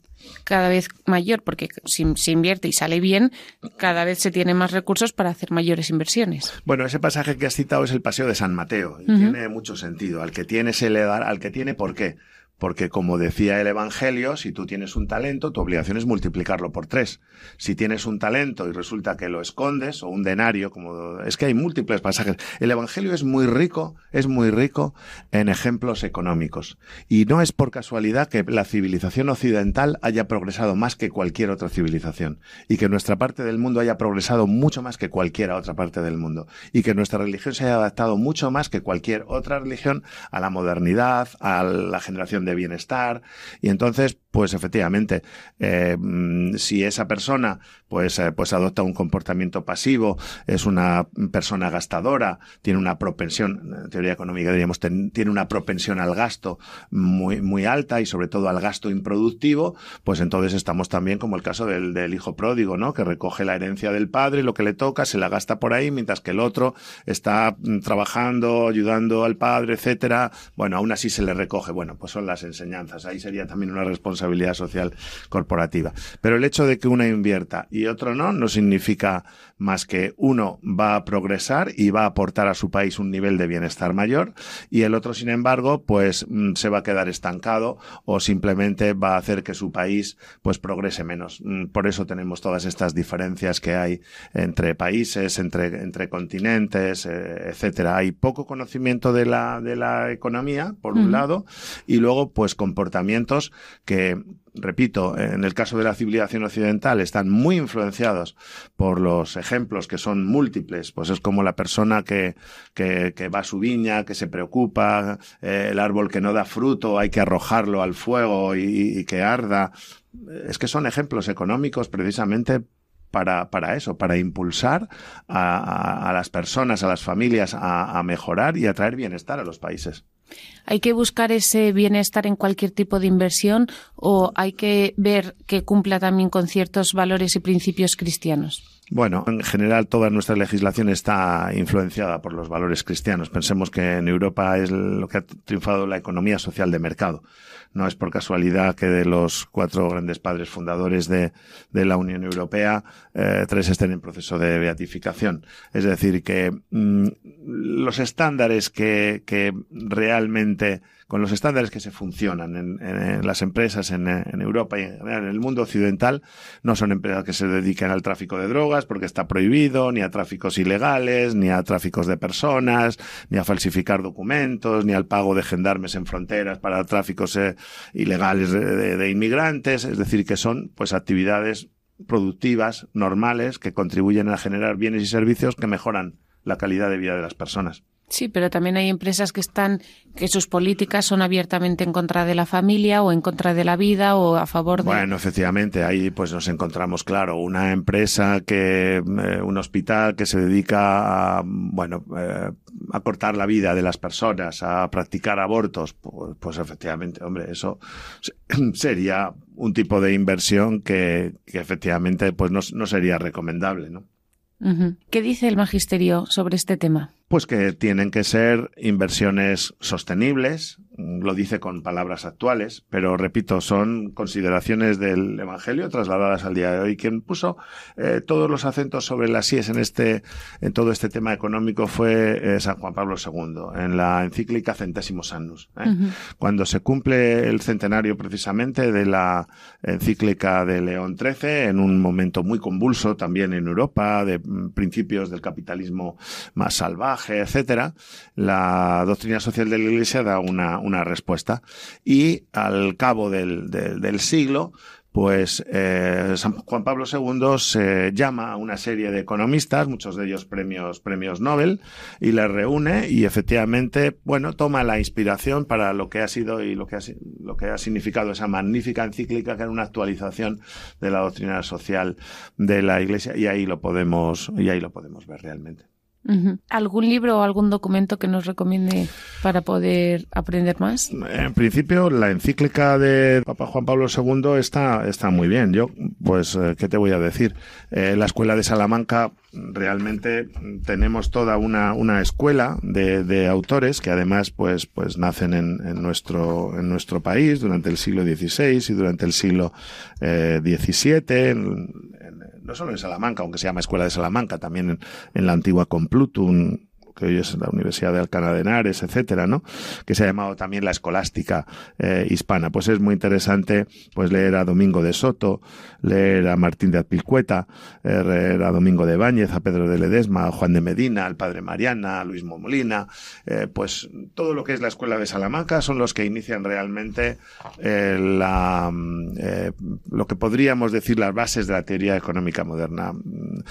S3: cada vez mayor, porque si se invierte y sale bien, cada vez se tiene más recursos para hacer mayores inversiones.
S5: Bueno, ese pasaje que has citado es el paseo de San Mateo y tiene mucho sentido. Al que tiene se le dará, al que tiene, ¿por qué? Porque como decía el Evangelio, si tú tienes un talento, tu obligación es multiplicarlo por tres. Si tienes un talento y resulta que lo escondes, o un denario, como es que hay múltiples pasajes. El Evangelio es muy rico, es muy rico en ejemplos económicos. Y no es por casualidad que la civilización occidental haya progresado más que cualquier otra civilización. Y que nuestra parte del mundo haya progresado mucho más que cualquier otra parte del mundo. Y que nuestra religión se haya adaptado mucho más que cualquier otra religión a la modernidad, a la generación bienestar. Y entonces, pues efectivamente, eh, mm, si esa persona pues, eh, pues adopta un comportamiento pasivo, es una persona gastadora, tiene una propensión, en teoría económica diríamos, tiene una propensión al gasto muy, muy alta y sobre todo al gasto improductivo, pues entonces estamos también como el caso del, del hijo pródigo, ¿no? Que recoge la herencia del padre, lo que le toca, se la gasta por ahí, mientras que el otro está mm, trabajando, ayudando al padre, etcétera. Bueno, aún así se le recoge. Bueno, pues son las enseñanzas. Ahí sería también una responsabilidad social corporativa. Pero el hecho de que una invierta y otro no, no significa más que uno va a progresar y va a aportar a su país un nivel de bienestar mayor y el otro, sin embargo, pues mm, se va a quedar estancado o simplemente va a hacer que su país pues progrese menos. Mm, por eso tenemos todas estas diferencias que hay entre países, entre, entre continentes, eh, etcétera. Hay poco conocimiento de la, de la economía, por un lado, y luego pues comportamientos que, repito, en el caso de la civilización occidental están muy influenciados por los ejemplos que son múltiples, pues es como la persona que, que, va a su viña, que se preocupa, eh, el árbol que no da fruto, hay que arrojarlo al fuego y, que arda. Es que son ejemplos económicos precisamente para, para, eso, para impulsar a, las personas, a las familias a, mejorar y a traer bienestar a los países.
S3: ¿Hay que buscar ese bienestar en cualquier tipo de inversión o hay que ver que cumpla también con ciertos valores y principios cristianos?
S5: Bueno, en general toda nuestra legislación está influenciada por los valores cristianos. Pensemos que en Europa es lo que ha triunfado la economía social de mercado. No es por casualidad que de los cuatro grandes padres fundadores de, la Unión Europea, eh, tres estén en proceso de beatificación. Es decir, que mm, los estándares que, que realmente con los estándares que se funcionan en, las empresas en, Europa y en, el mundo occidental, no son empresas que se dediquen al tráfico de drogas porque está prohibido, ni a tráficos ilegales, ni a tráficos de personas, ni a falsificar documentos, ni al pago de gendarmes en fronteras para tráficos eh, ilegales de, inmigrantes. Es decir, que son pues actividades productivas, normales, que contribuyen a generar bienes y servicios que mejoran la calidad de vida de las personas.
S3: Sí, pero también hay empresas que están, que sus políticas son abiertamente en contra de la familia o en contra de la vida o a favor de.
S5: Bueno, efectivamente, ahí pues nos encontramos, claro, una empresa que, eh, un hospital que se dedica a, bueno, eh, a cortar la vida de las personas, a practicar abortos, pues, pues efectivamente, hombre, eso sería un tipo de inversión que, que efectivamente pues no, no sería recomendable, ¿no?
S3: ¿Qué dice el magisterio sobre este tema?
S5: Pues que tienen que ser inversiones sostenibles, lo dice con palabras actuales, pero repito, son consideraciones del Evangelio trasladadas al día de hoy. Quien puso eh, todos los acentos sobre las IES en este, en todo este tema económico fue eh, San Juan Pablo II, en la encíclica Centésimos Annus. ¿eh? Cuando se cumple el centenario precisamente de la encíclica de León XIII, en un momento muy convulso también en Europa, de mm, principios del capitalismo más salvaje, etcétera, la doctrina social de la Iglesia da una una respuesta. Y al cabo del, del, siglo, pues eh, San Juan Pablo II se llama a una serie de economistas, muchos de ellos premios, premios Nobel, y les reúne y efectivamente, bueno, toma la inspiración para lo que ha sido y lo que ha, lo que ha significado esa magnífica encíclica que era una actualización de la doctrina social de la Iglesia y ahí lo podemos, y ahí lo podemos ver realmente.
S3: ¿Algún libro o algún documento que nos recomiende para poder aprender más?
S5: En principio, la encíclica de Papa Juan Pablo II está, está muy bien. Yo, pues, eh, ¿qué te voy a decir? Eh, la Escuela de Salamanca, realmente tenemos toda una, una escuela de, de autores que además, pues, pues nacen en, en, nuestro, en nuestro país durante el siglo XVI y durante el siglo eh, XVII, no solo en Salamanca, aunque se llama Escuela de Salamanca, también en, la antigua Complutum, que hoy es la Universidad de Alcalá de Henares, etcétera, ¿no? Que se ha llamado también la escolástica eh, hispana. Pues es muy interesante, pues leer a Domingo de Soto, leer a Martín de Azpilcueta, eh, leer a Domingo de Báñez, a Pedro de Ledesma, a Juan de Medina, al Padre Mariana, a Luis Momolina, eh, pues todo lo que es la Escuela de Salamanca son los que inician realmente la, lo que podríamos decir las bases de la teoría económica moderna,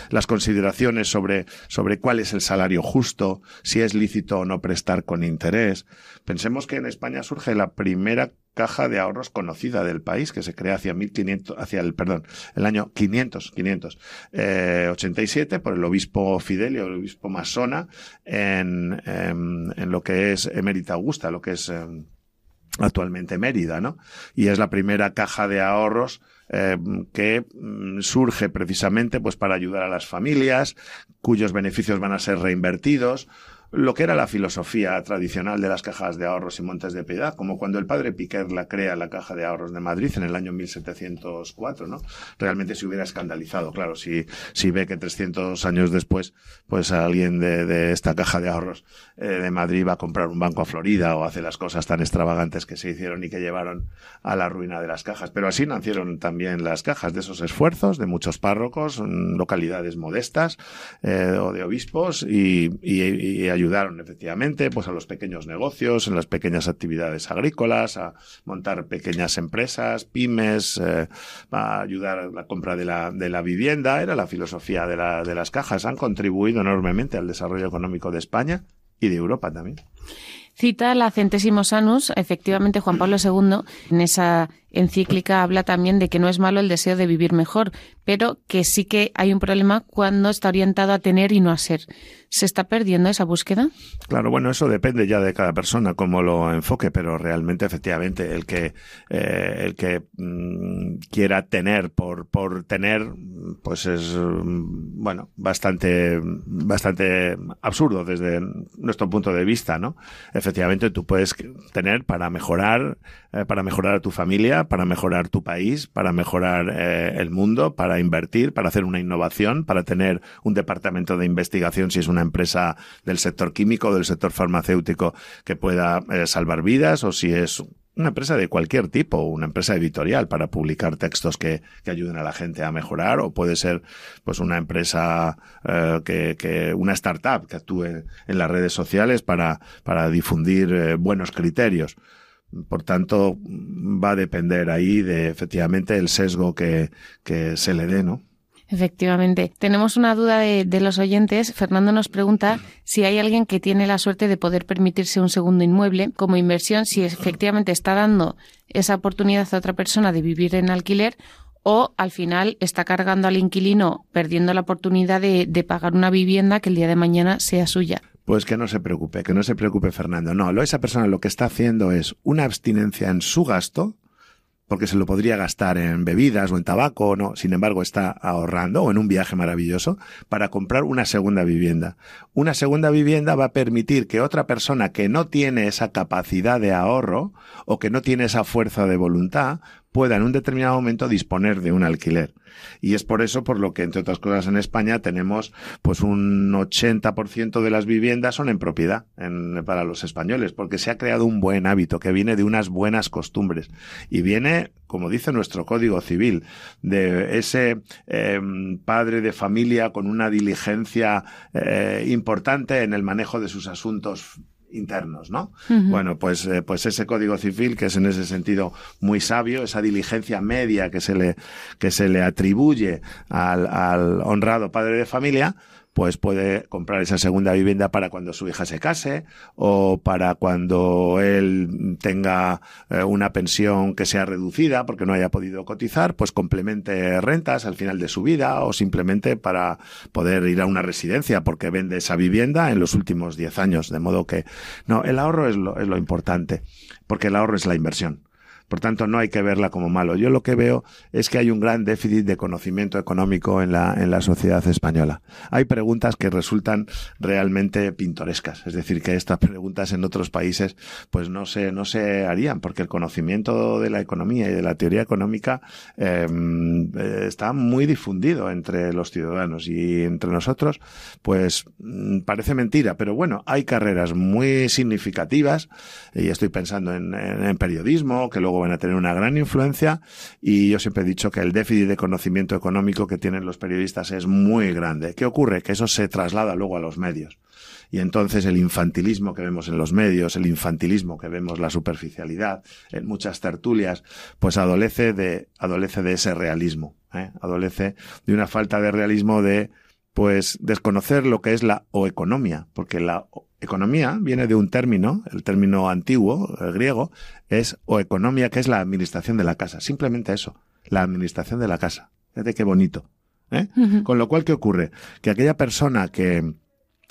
S5: las consideraciones sobre, sobre cuál es el salario justo, si es lícito o no prestar con interés. Pensemos que en España surge la primera caja de ahorros conocida del país que se crea hacia 1500 hacia el perdón el año 500 587 eh, por el obispo Fidelio el obispo Masona en, en, lo que es Emérita Augusta lo que es em, actualmente Mérida no y es la primera caja de ahorros eh, que mm, surge precisamente pues para ayudar a las familias, cuyos beneficios van a ser reinvertidos lo que era la filosofía tradicional de las cajas de ahorros y montes de piedad, como cuando el padre Piquer la crea la Caja de Ahorros de Madrid en el año 1704, ¿no? Realmente se hubiera escandalizado, claro, si, si ve que 300 años después, pues alguien de, de esta Caja de Ahorros eh, de Madrid va a comprar un banco a Florida o hace las cosas tan extravagantes que se hicieron y que llevaron a la ruina de las cajas. Pero así nacieron también las cajas de esos esfuerzos de muchos párrocos, localidades modestas eh, o de obispos y, y, y ayudaron efectivamente pues a los pequeños negocios, en las pequeñas actividades agrícolas, a montar pequeñas empresas, pymes, eh, a ayudar a la compra de la, de la vivienda. Era la filosofía de, la, de las cajas. Han contribuido enormemente al desarrollo económico de España y de Europa también.
S3: Cita la Centésimos Anus, efectivamente Juan Pablo II, en esa encíclica habla también de que no es malo el deseo de vivir mejor, pero que sí que hay un problema cuando está orientado a tener y no a ser. ¿Se está perdiendo esa búsqueda?
S5: Claro, bueno, eso depende ya de cada persona cómo lo enfoque, pero realmente, efectivamente, el que eh, el que mm, quiera tener por por tener, pues es mm, bueno bastante bastante absurdo desde nuestro punto de vista, ¿no? Efectivamente, tú puedes tener para mejorar eh, para mejorar a tu familia, para mejorar tu país, para mejorar eh, el mundo, para invertir, para hacer una innovación, para tener un departamento de investigación si es una empresa del sector químico del sector farmacéutico que pueda eh, salvar vidas o si es una empresa de cualquier tipo, una empresa editorial para publicar textos que, que ayuden a la gente a mejorar, o puede ser pues una empresa eh, que, que, una startup que actúe en las redes sociales para, para difundir buenos criterios. Por tanto, va a depender ahí de efectivamente el sesgo que, que se le dé, ¿no?
S3: Efectivamente. Tenemos una duda de, de, los oyentes. Fernando nos pregunta si hay alguien que tiene la suerte de poder permitirse un segundo inmueble como inversión, si efectivamente está dando esa oportunidad a otra persona de vivir en alquiler o al final está cargando al inquilino perdiendo la oportunidad de, de pagar una vivienda que el día de mañana sea suya.
S5: Pues que no se preocupe, que no se preocupe Fernando. No, esa persona lo que está haciendo es una abstinencia en su gasto, porque se lo podría gastar en bebidas o en tabaco, no, sin embargo está ahorrando o en un viaje maravilloso para comprar una segunda vivienda. Una segunda vivienda va a permitir que otra persona que no tiene esa capacidad de ahorro o que no tiene esa fuerza de voluntad pueda en un determinado momento disponer de un alquiler. Y es por eso por lo que, entre otras cosas, en España tenemos pues un 80% de las viviendas son en propiedad para los españoles, porque se ha creado un buen hábito que viene de unas buenas costumbres y viene, como dice nuestro Código Civil, de ese eh, padre de familia con una diligencia eh, importante en el manejo de sus asuntos internos, ¿no? Bueno, pues, eh, pues ese código civil, que es en ese sentido muy sabio, esa diligencia media que se le, que se le atribuye al, al honrado padre de familia, pues puede comprar esa segunda vivienda para cuando su hija se case o para cuando él tenga eh, una pensión que sea reducida porque no haya podido cotizar, pues complemente rentas al final de su vida o simplemente para poder ir a una residencia porque vende esa vivienda en los últimos 10 años. De modo que, no, el ahorro es lo, es lo importante porque el ahorro es la inversión. Por tanto, no hay que verla como malo. Yo lo que veo es que hay un gran déficit de conocimiento económico en la, en la sociedad española. Hay preguntas que resultan realmente pintorescas. Es decir, que estas preguntas en otros países pues no se, no se harían porque el conocimiento de la economía y de la teoría económica em, eh, está muy difundido entre los ciudadanos y entre nosotros pues mm, parece mentira. Pero bueno, hay carreras muy significativas y estoy pensando en, en periodismo que luego van a tener una gran influencia y yo siempre he dicho que el déficit de conocimiento económico que tienen los periodistas es muy grande. ¿Qué ocurre? Que eso se traslada luego a los medios. Y entonces el infantilismo que vemos en los medios, el infantilismo que vemos, la superficialidad, en muchas tertulias, pues adolece de, adolece de ese realismo, ¿eh? adolece de una falta de realismo de, pues, desconocer lo que es la oeconomía, porque la Economía viene de un término, el término antiguo, el griego, es o economía, que es la administración de la casa. Simplemente eso, la administración de la casa. Fíjate qué bonito. ¿eh? Con lo cual, ¿qué ocurre? Que aquella persona que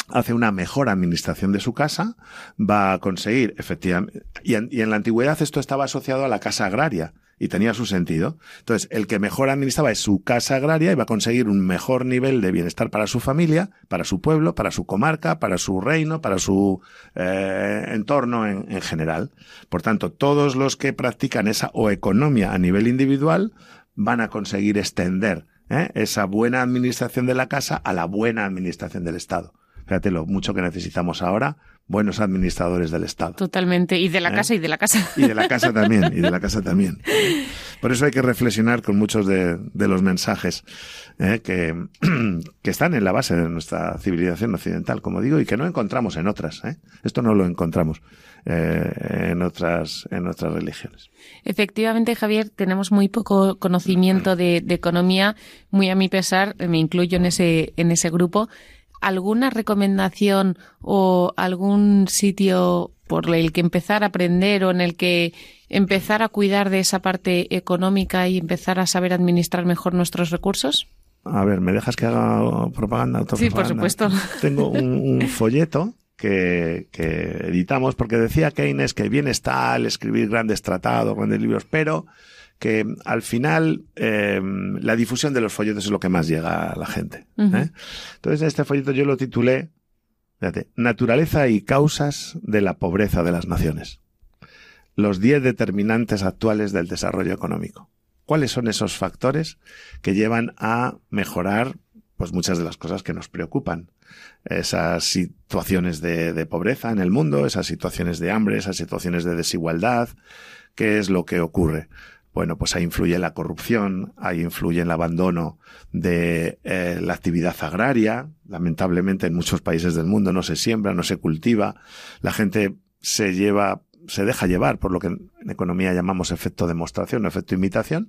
S5: hace una mejor administración de su casa va a conseguir, efectivamente, y en la antigüedad esto estaba asociado a la casa agraria y tenía su sentido. Entonces, el que mejor administraba es su casa agraria y va a conseguir un mejor nivel de bienestar para su familia, para su pueblo, para su comarca, para su reino, para su eh, entorno en, en, general. Por tanto, todos los que practican esa o economía a nivel individual van a conseguir extender ¿eh? esa buena administración de la casa a la buena administración del Estado. Fíjate lo mucho que necesitamos ahora buenos administradores del Estado.
S3: Totalmente. Y de la ¿Eh? casa y de la casa.
S5: Y de la casa también, y de la casa también. Por eso hay que reflexionar con muchos de, de los mensajes ¿eh? que, que, están en la base de nuestra civilización occidental, como digo, y que no encontramos en otras. ¿eh? Esto no lo encontramos eh, en, otras, en otras religiones.
S3: Efectivamente, Javier, tenemos muy poco conocimiento de, de economía, muy a mi pesar, me incluyo en ese, en ese grupo alguna recomendación o algún sitio por el que empezar a aprender o en el que empezar a cuidar de esa parte económica y empezar a saber administrar mejor nuestros recursos?
S5: A ver, ¿me dejas que haga propaganda?
S3: Sí, por supuesto.
S5: Tengo un, un folleto que, que, editamos porque decía Keynes que bien está el escribir grandes tratados, grandes libros, pero que al final eh, la difusión de los folletos es lo que más llega a la gente. ¿eh? Entonces, este folleto yo lo titulé, fíjate, Naturaleza y causas de la pobreza de las naciones. Los 10 determinantes actuales del desarrollo económico. ¿Cuáles son esos factores que llevan a mejorar pues muchas de las cosas que nos preocupan? Esas situaciones de, de pobreza en el mundo, esas situaciones de hambre, esas situaciones de desigualdad, ¿qué es lo que ocurre? Bueno, pues ahí influye la corrupción, ahí influye el abandono de eh, la actividad agraria. Lamentablemente en muchos países del mundo no se siembra, no se cultiva. La gente se lleva se deja llevar por lo que en economía llamamos efecto demostración efecto imitación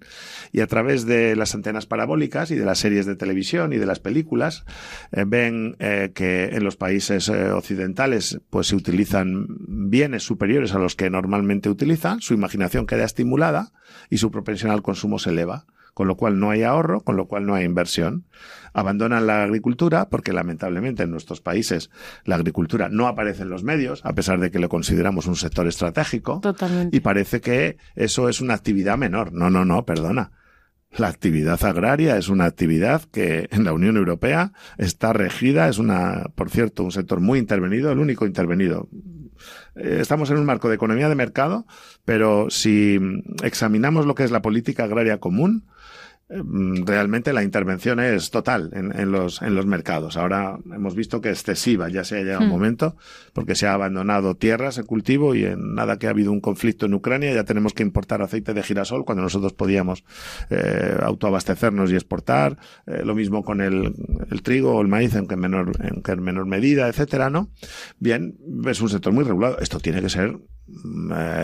S5: y a través de las antenas parabólicas y de las series de televisión y de las películas eh, ven eh, que en los países eh, occidentales pues se utilizan bienes superiores a los que normalmente utilizan, su imaginación queda estimulada y su propensión al consumo se eleva con lo cual no hay ahorro, con lo cual no hay inversión. Abandonan la agricultura porque lamentablemente en nuestros países la agricultura no aparece en los medios, a pesar de que lo consideramos un sector estratégico.
S3: Totalmente.
S5: Y parece que eso es una actividad menor. No, no, no, perdona. La actividad agraria es una actividad que en la Unión Europea está regida, es una, por cierto, un sector muy intervenido, el único intervenido. Eh, estamos en un marco de economía de mercado, pero si examinamos lo que es la política agraria común, realmente la intervención es total en, en, los, en los mercados. Ahora hemos visto que excesiva, ya se ha llegado un hmm. momento, porque se ha abandonado tierras en cultivo y en nada que ha habido un conflicto en Ucrania ya tenemos que importar aceite de girasol cuando nosotros podíamos eh, autoabastecernos y exportar. Eh, lo mismo con el, el, trigo o el maíz en que menor, en que en menor medida, etcétera, ¿no? Bien, es un sector muy regulado. Esto tiene que ser mm,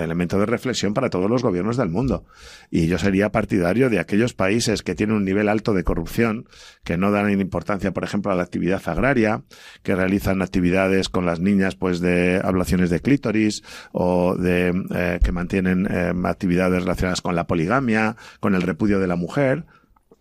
S5: elemento de reflexión para todos los gobiernos del mundo. Y yo sería partidario de aquellos países que tienen un nivel alto de corrupción, que no dan importancia, por ejemplo, a la actividad agraria, que realizan actividades con las niñas, pues de ablaciones de clítoris o de eh, que mantienen eh, actividades relacionadas con la poligamia, con el repudio de la mujer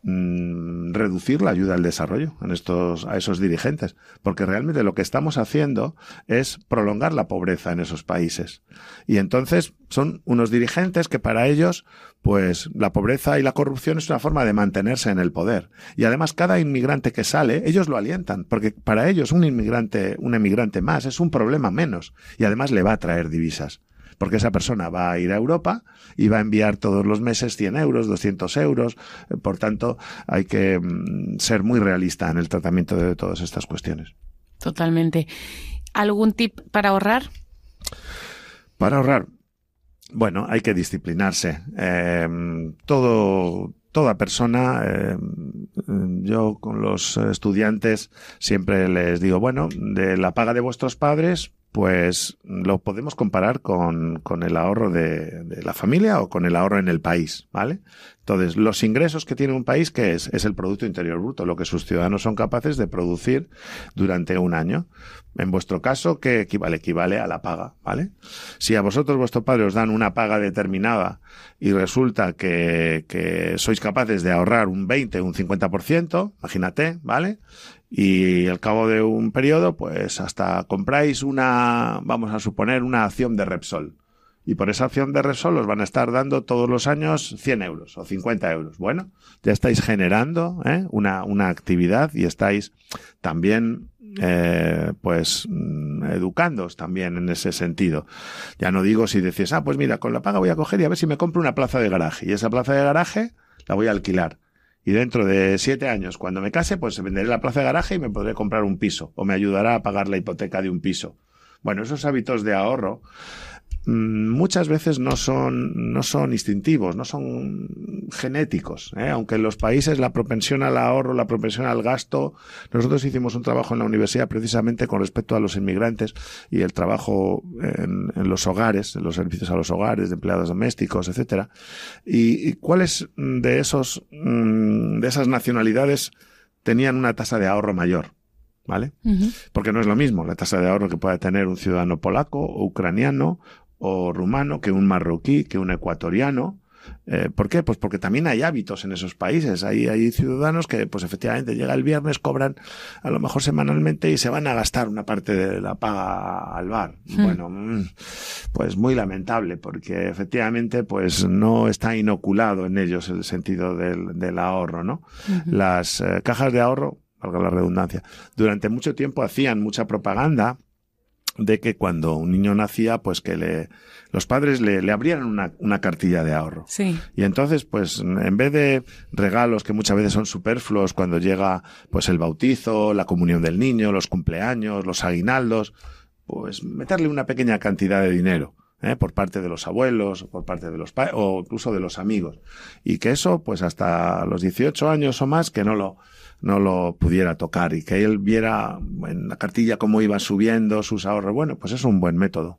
S5: Mm, reducir la ayuda al desarrollo en estos, a esos dirigentes. Porque realmente lo que estamos haciendo es prolongar la pobreza en esos países. Y entonces son unos dirigentes que para ellos, pues la pobreza y la corrupción es una forma de mantenerse en el poder. Y además cada inmigrante que sale, ellos lo alientan, porque para ellos un inmigrante, un emigrante más es un problema menos. Y además le va a traer divisas porque esa persona va a ir a Europa y va a enviar todos los meses 100 euros, 200 euros. Eh, por tanto, hay que mm, ser muy realista en el tratamiento de todas estas cuestiones.
S3: Totalmente. ¿Algún tip para ahorrar?
S5: Para ahorrar. Bueno, hay que disciplinarse. Em, todo, toda persona, em, yo con los estudiantes siempre les digo, bueno, de la paga de vuestros padres, pues lo podemos comparar con, con el ahorro de, de, la familia o con el ahorro en el país, ¿vale? Entonces, los ingresos que tiene un país, ¿qué es? Es el Producto Interior Bruto, lo que sus ciudadanos son capaces de producir durante un año. En vuestro caso, ¿qué equivale? Equivale a la paga, ¿vale? Si a vosotros vuestro padre os dan una paga determinada y resulta que, que sois capaces de ahorrar un 20, un 50%, imagínate, ¿vale? y al cabo de un periodo, pues hasta compráis una, vamos a suponer, una acción de Repsol. Y por esa acción de Repsol os van a estar dando todos los años 100 euros o 50 euros. Bueno, ya estáis generando ¿eh? una, una actividad y estáis también eh, pues mm, educándoos también en ese sentido. Ya no digo si decís, ah, pues mira, con la paga voy a coger y a ver si me compro una plaza de garaje. Y esa plaza de garaje la voy a alquilar. Y dentro de siete años, cuando me case, pues venderé la plaza de garaje y me podré comprar un piso o me ayudará a pagar la hipoteca de un piso. Bueno, esos hábitos de ahorro muchas veces no son, no son instintivos, no son genéticos. ¿eh? Aunque en los países la propensión al ahorro, la propensión al gasto, nosotros hicimos un trabajo en la universidad precisamente con respecto a los inmigrantes y el trabajo en, los hogares, en los servicios a los hogares, de empleados domésticos, etcétera. Y, cuáles de esos, mm, de esas nacionalidades tenían una tasa de ahorro mayor. ¿Vale? Porque no es lo mismo la tasa de ahorro que pueda tener un ciudadano polaco o ucraniano o rumano que un marroquí, que un ecuatoriano. Eh, ¿Por qué? Pues porque también hay hábitos en esos países. Hay, hay ciudadanos que, pues efectivamente, llega el viernes, cobran a lo mejor semanalmente y se van a gastar una parte de la paga al bar. Hmm. Bueno, mm, pues muy lamentable porque efectivamente, pues no está inoculado en ellos el sentido del, del ahorro, ¿no? Las eh, cajas de ahorro, valga la redundancia, durante mucho tiempo hacían mucha propaganda de que cuando un niño nacía, pues que le, los padres le, le abrieran una, una, cartilla de ahorro.
S3: Sí.
S5: Y entonces, pues, en vez de regalos que muchas veces son superfluos cuando llega, pues, el bautizo, la comunión del niño, los cumpleaños, los aguinaldos, pues, meterle una pequeña cantidad de dinero. ¿eh? por parte de los abuelos, por parte de los padres, o incluso de los amigos. Y que eso, pues hasta los 18 años o más, que no lo, no lo pudiera tocar y que él viera en la cartilla cómo iba subiendo sus ahorros. Bueno, pues es un buen método.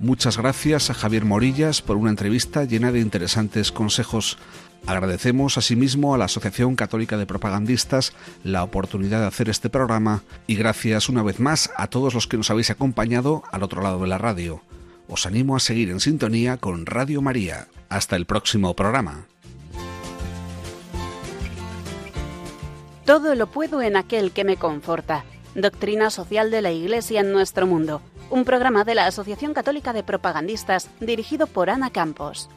S2: Muchas gracias a Javier Morillas por una entrevista llena de interesantes consejos. Agradecemos asimismo a la Asociación Católica de Propagandistas la oportunidad de hacer este programa y gracias una vez más a todos los que nos habéis acompañado al otro lado de la radio. Os animo a seguir en sintonía con Radio María. Hasta el próximo programa.
S1: Todo lo puedo en aquel que me conforta. Doctrina social de la Iglesia en nuestro mundo. Un programa de la Asociación Católica de Propagandistas dirigido por Ana Campos.